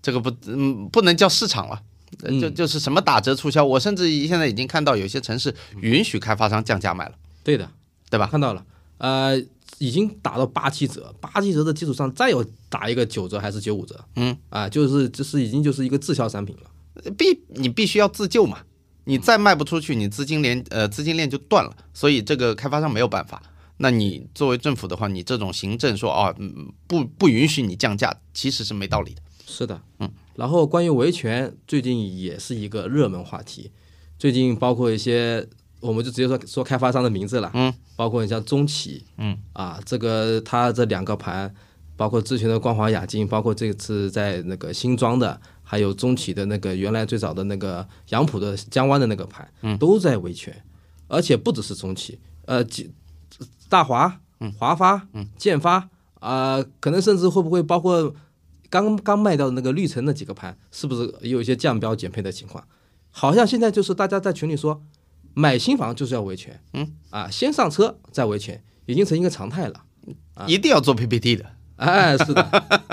这个不嗯不能叫市场了。嗯就就是什么打折促销，我甚至现在已经看到有些城市允许开发商降价卖了，对的，对吧？看到了，呃，已经打到八七折，八七折的基础上再有打一个九折还是九五折，嗯，啊，就是就是已经就是一个滞销商品了。必你必须要自救嘛，你再卖不出去，你资金链呃资金链就断了，所以这个开发商没有办法。那你作为政府的话，你这种行政说啊、嗯不不允许你降价，其实是没道理的。是的，嗯。然后关于维权，最近也是一个热门话题。最近包括一些，我们就直接说说开发商的名字了，嗯，包括你像中企，嗯，啊，这个它这两个盘，包括之前的光华雅金，包括这次在那个新庄的，还有中企的那个原来最早的那个杨浦的江湾的那个盘，嗯，都在维权，而且不只是中企，呃，几大华、华发、嗯，建发啊、可能甚至会不会包括刚刚卖掉的那个绿城那几个盘，是不是也有一些降标减配的情况？好像现在就是大家在群里说，买新房就是要维权，嗯啊，先上车再维权，已经成一个常态了。一定要做 PPT 的，哎，是的，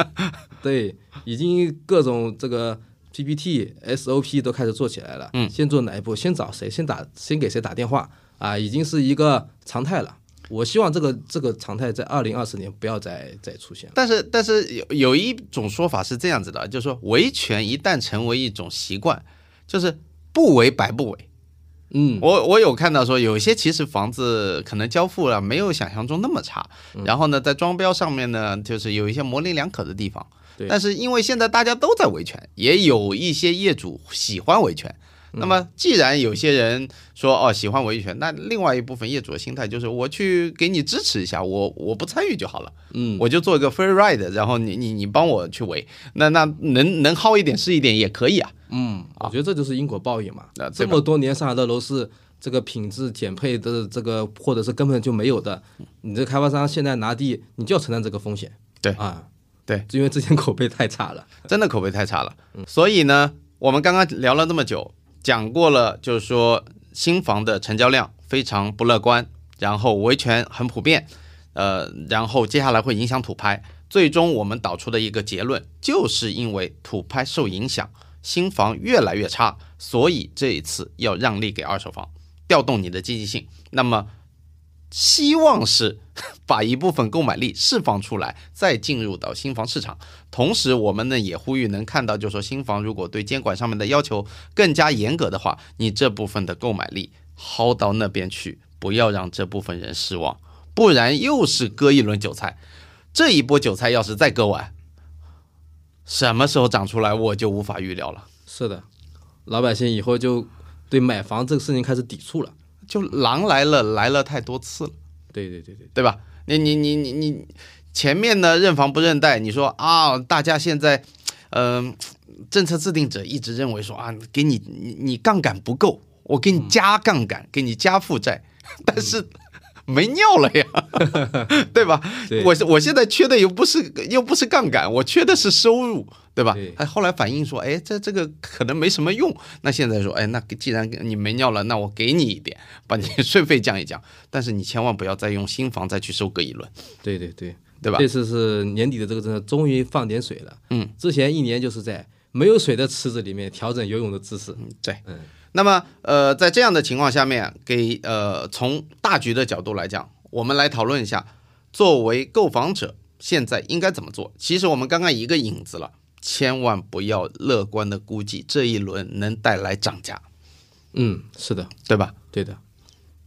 对，已经各种这个 PPT、SOP 都开始做起来了。嗯，先做哪一步？先找谁？先打？先给谁打电话？啊，已经是一个常态了。我希望这个这个常态在二零二四年不要再再出现了。但是但是有有一种说法是这样子的，就是说维权一旦成为一种习惯，就是不为白不为。嗯，我我有看到说，有些其实房子可能交付了没有想象中那么差，然后呢，在装标上面呢，就是有一些模棱两可的地方。对但是因为现在大家都在维权，也有一些业主喜欢维权。那么既然有些人说哦喜欢维权，那另外一部分业主的心态就是我去给你支持一下，我我不参与就好了，嗯，我就做一个 free ride，然后你你你帮我去维，那那能能薅一点是一点也可以啊。嗯，我觉得这就是因果报应嘛。啊这么多年上海的楼市，这个品质减配的这个，或者是根本就没有的，你这开发商现在拿地，你就要承担这个风险。对啊，对，因为之前口碑太差了。真的口碑太差了。所以呢，我们刚刚聊了那么久，讲过了，就是说新房的成交量非常不乐观，然后维权很普遍，呃，然后接下来会影响土拍。最终我们导出的一个结论，就是因为土拍受影响，新房越来越差，所以这一次要让利给二手房，调动你的积极性。那么，希望是把一部分购买力释放出来，再进入到新房市场。同时，我们呢也呼吁能看到，就说新房如果对监管上面的要求更加严格的话，你这部分的购买力薅到那边去，不要让这部分人失望，不然又是割一轮韭菜。这一波韭菜要是再割完，什么时候长出来我就无法预料了。是的，老百姓以后就对买房这个事情开始抵触了。就狼来了，来了太多次了，对对对对，对吧？你你你你你前面呢认房不认贷，你说啊，大家现在，嗯、政策制定者一直认为说啊，给你你你杠杆不够，我给你加杠杆，给你加负债，但是没尿了呀，对吧？对我我现在缺的又不是又不是杠杆，我缺的是收入，对吧对？哎，后来反映说，哎，这这个可能没什么用。那现在说，哎，那既然你没尿了，那我给你一点，把你税费降一降。但是你千万不要再用新房再去收割一轮，对对对，对吧这？次是年底的这个政策终于放点水了。嗯，之前一年就是在没有水的池子里面调整游泳的姿势。嗯对，嗯那么呃，在这样的情况下面，给呃从大局的角度来讲，我们来讨论一下，作为购房者现在应该怎么做。其实我们刚刚一个影子了，千万不要乐观的估计这一轮能带来涨价，嗯，是的，对吧？对的。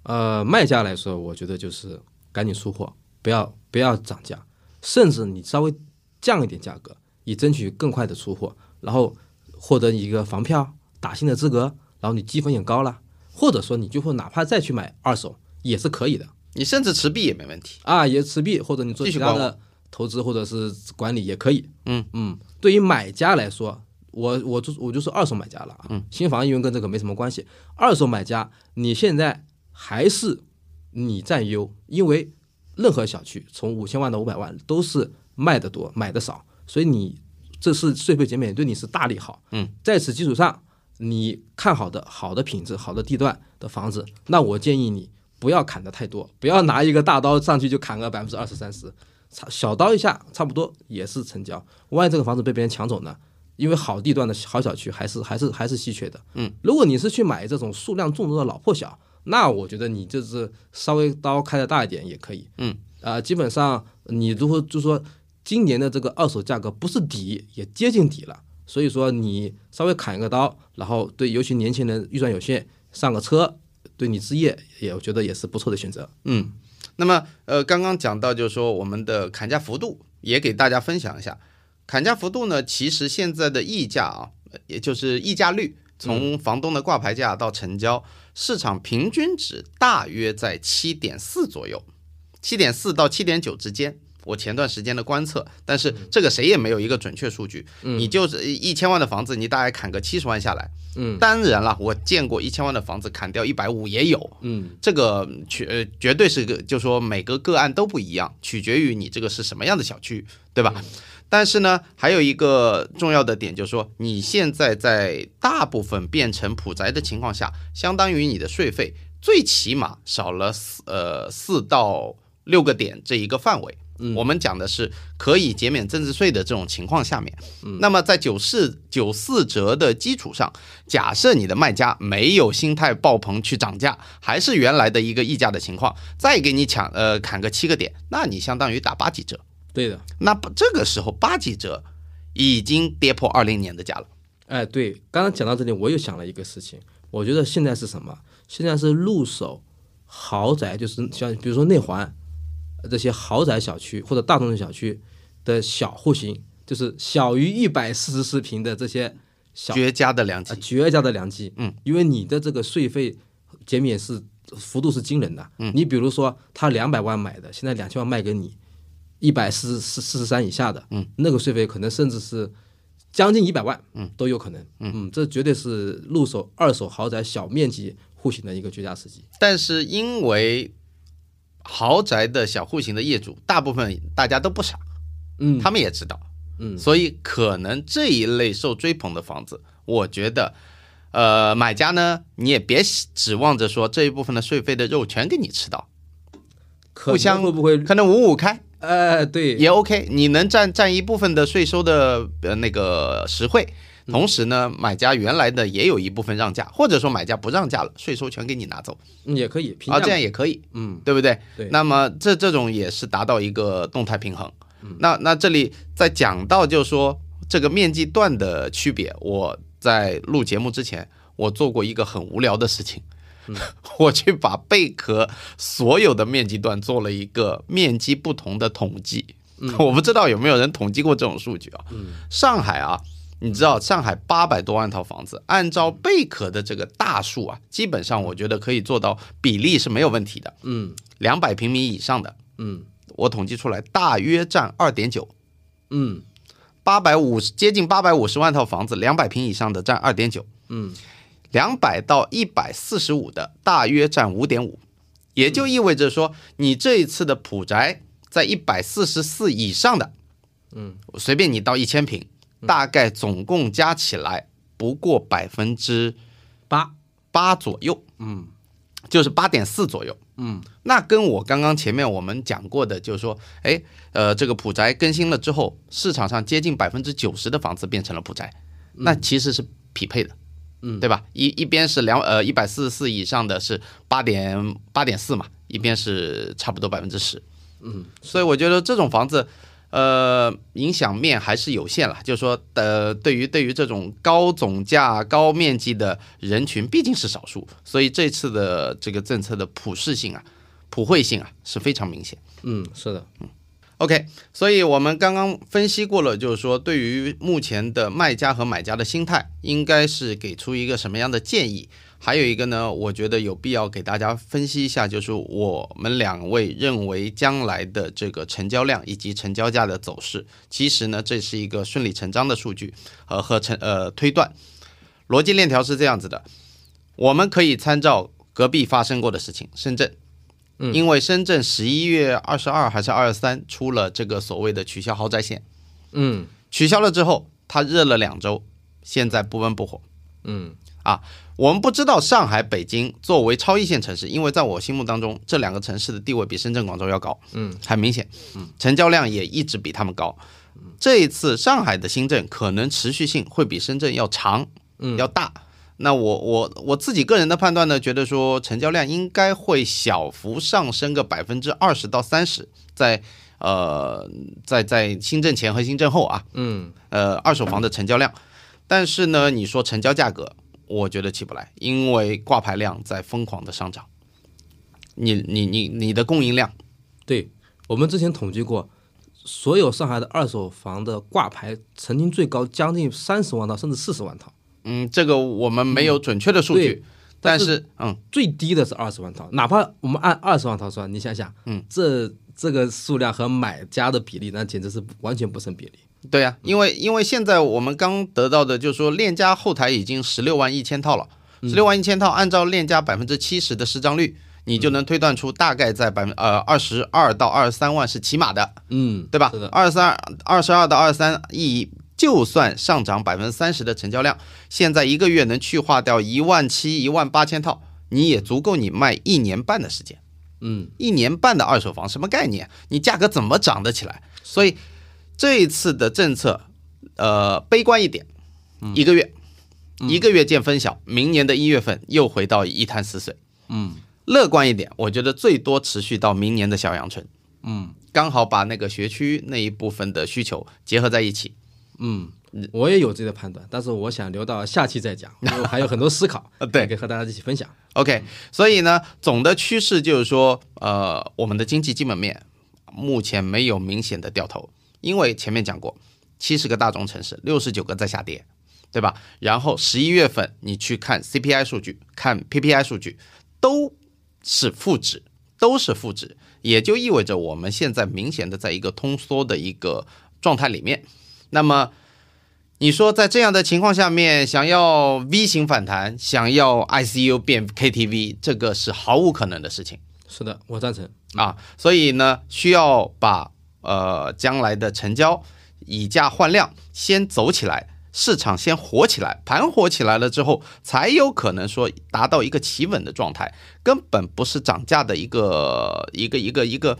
呃，卖家来说，我觉得就是赶紧出货，不要不要涨价，甚至你稍微降一点价格，以争取更快的出货，然后获得一个房票打新的资格，然后你积分也高了，或者说你就会哪怕再去买二手也是可以的你甚至持币也没问题。啊，也持币或者你做其他的投资或者是管理也可以。嗯嗯，对于买家来说，我我就我就是二手买家了啊。嗯，新房因为跟这个没什么关系。二手买家，你现在还是你占优，因为任何小区从五千万到五百万都是卖的多，买的少，所以你这是税费减免对你是大利好。嗯，在此基础上，你看好的好的品质、好的地段的房子，那我建议你不要砍的太多，不要拿一个大刀上去就砍个百分之二十三十，差小刀一下差不多也是成交。万一这个房子被别人抢走呢？因为好地段的好小区还是还是还是稀缺的。嗯，如果你是去买这种数量众多的老破小，那我觉得你就是稍微刀开的大一点也可以。嗯，啊、基本上你如果就说今年的这个二手价格不是底，也接近底了。所以说你稍微砍一个刀，然后对尤其年轻人预算有限，上个车，对你置业也我觉得也是不错的选择。嗯，那么呃，刚刚讲到就是说我们的砍价幅度，也给大家分享一下。砍价幅度呢，其实现在的溢价啊，也就是溢价率，从房东的挂牌价到成交，市场平均值大约在七点四左右，七点四到七点九之间。我前段时间的观测，但是这个谁也没有一个准确数据。嗯你就是一千万的房子，你大概砍个七十万下来，嗯当然了，我见过一千万的房子砍掉一百五也有，嗯这个绝呃绝对是个，就说每个个案都不一样，取决于你这个是什么样的小区，对吧？但是呢，还有一个重要的点就是说，你现在在大部分变成普宅的情况下，相当于你的税费最起码少了四呃四到六个点这一个范围。我们讲的是可以减免增值税的这种情况下面，那么在九四九四折的基础上，假设你的卖家没有心态爆棚去涨价，还是原来的一个溢价的情况，再给你抢呃砍个七个点，那你相当于打八几折。对的。那不这个时候八几折已经跌破二零年的价了。哎，对，刚刚讲到这里，我又想了一个事情，我觉得现在是什么？现在是入手豪宅，就是像比如说内环呃这些豪宅小区或者大众的小区的小户型，就是小于一百四十四平的这些小绝佳的良机啊，绝佳的良机。嗯，因为你的这个税费减免是幅度是惊人的。嗯，你比如说他两百万买的，现在两千万卖给你，一百四四四十三以下的，嗯，那个税费可能甚至是将近一百万，嗯，都有可能。嗯，这绝对是入手二手豪宅小面积户型的一个绝佳时机。但是因为豪宅的小户型的业主，大部分大家都不傻，嗯，他们也知道，嗯所以可能这一类受追捧的房子，我觉得，呃，买家呢，你也别指望着说这一部分的税费的肉全给你吃到，可互相能会不会？可能五五开呃，对，也 OK，你能占占一部分的税收的呃那个实惠，同时呢，买家原来的也有一部分让价，或者说买家不让价了，税收全给你拿走，嗯也可以，啊，这样也可以，嗯，对不对？对那么这这种也是达到一个动态平衡。那那这里在讲到就是说这个面积段的区别，我在录节目之前，我做过一个很无聊的事情，我去把贝壳所有的面积段做了一个面积不同的统计。我不知道有没有人统计过这种数据啊？上海啊，你知道上海八百多万套房子，按照贝壳的这个大数啊，基本上我觉得可以做到比例是没有问题的。嗯。两百平米以上的，嗯。我统计出来大约占二点九，嗯。八百五十接近八百五十万套房子，两百平以上的占二点九，嗯。两百到一百四十五的大约占五点五，也就意味着说，你这一次的普宅在一百四十四以上的，嗯，随便你到一千平，大概总共加起来不过百分之八，八左右，嗯。就是八点四左右。嗯。那跟我刚刚前面我们讲过的，就是说，哎，呃，这个普宅更新了之后，市场上接近百分之九十的房子变成了普宅，那其实是匹配的，嗯。对吧？一一边是两呃一百四十四以上的是八点八点四嘛，一边是差不多百分之十，嗯，所以我觉得这种房子。呃，影响面还是有限了，就是说，呃，对于对于这种高总价、高面积的人群，毕竟是少数，所以这次的这个政策的普适性啊、普惠性啊是非常明显。嗯，是的，嗯 OK，所以我们刚刚分析过了，就是说对于目前的卖家和买家的心态，应该是给出一个什么样的建议。还有一个呢，我觉得有必要给大家分析一下，就是我们两位认为将来的这个成交量以及成交价的走势。其实呢，这是一个顺理成章的数据，呃和成呃推断，逻辑链条是这样子的。我们可以参照隔壁发生过的事情，深圳。因为深圳十一月二十二还是二十三出了这个所谓的取消豪宅线，嗯取消了之后，它热了两周，现在不温不火。嗯我们不知道上海、北京作为超一线城市，因为在我心目当中，这两个城市的地位比深圳、广州要高，嗯，很明显，嗯成交量也一直比他们高。这一次上海的新政可能持续性会比深圳要长，嗯要大。那我我我自己个人的判断呢，觉得说成交量应该会小幅上升个百分之二十到三十，在呃在在新政前和新政后啊，嗯呃二手房的成交量，但是呢，你说成交价格，我觉得起不来，因为挂牌量在疯狂的上涨。你你你你的供应量，对，我们之前统计过，所有上海的二手房的挂牌曾经最高将近三十万套，甚至四十万套，嗯，这个我们没有准确的数据，对但是嗯，最低的是二十万套，哪怕我们按二十万套算，你想想，嗯，这这个数量和买家的比例，那简直是完全不成比例。对呀、因为因为现在我们刚得到的就是说链家后台已经十六万一千套了，十六万一千套，按照链家百分之七十的市账率，你就能推断出大概在百分呃二十二到二十三万是起码的，嗯，对吧是的？二三二十二到二十三亿，就算上涨百分之三十的成交量，现在一个月能去化掉一万七、一万八千套，你也足够你卖一年半的时间。嗯一年半的二手房什么概念？你价格怎么涨得起来？所以这一次的政策，呃，悲观一点，一个月，一个月见分晓，明年的一月份又回到一滩死水。嗯乐观一点，我觉得最多持续到明年的小阳春，嗯刚好把那个学区那一部分的需求结合在一起。嗯，我也有自己的判断，但是我想留到下期再讲，因 为我还有很多思考，呃对可以和大家一起分享。OK，所以呢，总的趋势就是说，呃，我们的经济基本面目前没有明显的掉头，因为前面讲过，七十个大中城市，六十九个在下跌，对吧？然后十一月份你去看 CPI 数据，看 PPI 数据，都是负值，都是负值，也就意味着我们现在明显的在一个通缩的一个状态里面。那么，你说在这样的情况下面，想要 V 型反弹，想要 ICU 变 KTV，这个是毫无可能的事情是的，我赞成。啊。所以呢，需要把呃将来的成交以价换量先走起来，市场先火起来，盘火起来了之后，才有可能说达到一个企稳的状态，根本不是涨价的一个一个一个一个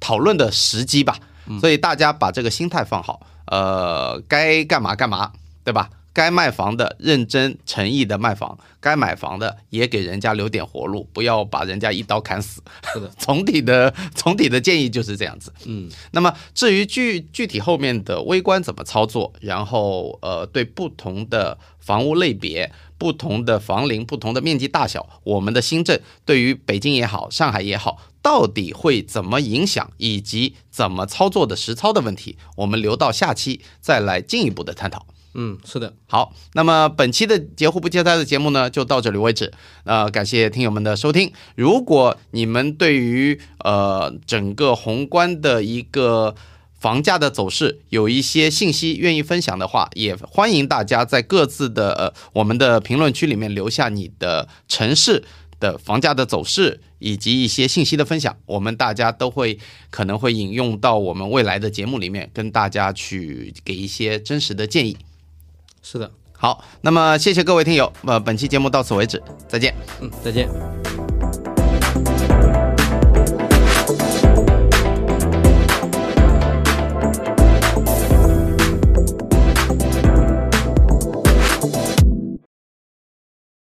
讨论的时机吧。所以大家把这个心态放好，呃，该干嘛干嘛，对吧？该卖房的认真诚意的卖房，该买房的也给人家留点活路，不要把人家一刀砍死。是的，总体的总体的建议就是这样子。嗯，那么至于具具体后面的微观怎么操作，然后呃，对不同的房屋类别、不同的房龄、不同的面积大小，我们的新政对于北京也好、上海也好，到底会怎么影响，以及怎么操作的实操的问题，我们留到下期再来进一步的探讨。嗯，是的，好，那么本期的截胡不接灾的节目呢，就到这里为止。呃，感谢听友们的收听。如果你们对于呃整个宏观的一个房价的走势有一些信息愿意分享的话，也欢迎大家在各自的呃我们的评论区里面留下你的城市的房价的走势以及一些信息的分享，我们大家都会可能会引用到我们未来的节目里面，跟大家去给一些真实的建议。是的，好，那么谢谢各位听友，呃，本期节目到此为止，再见。嗯，再见。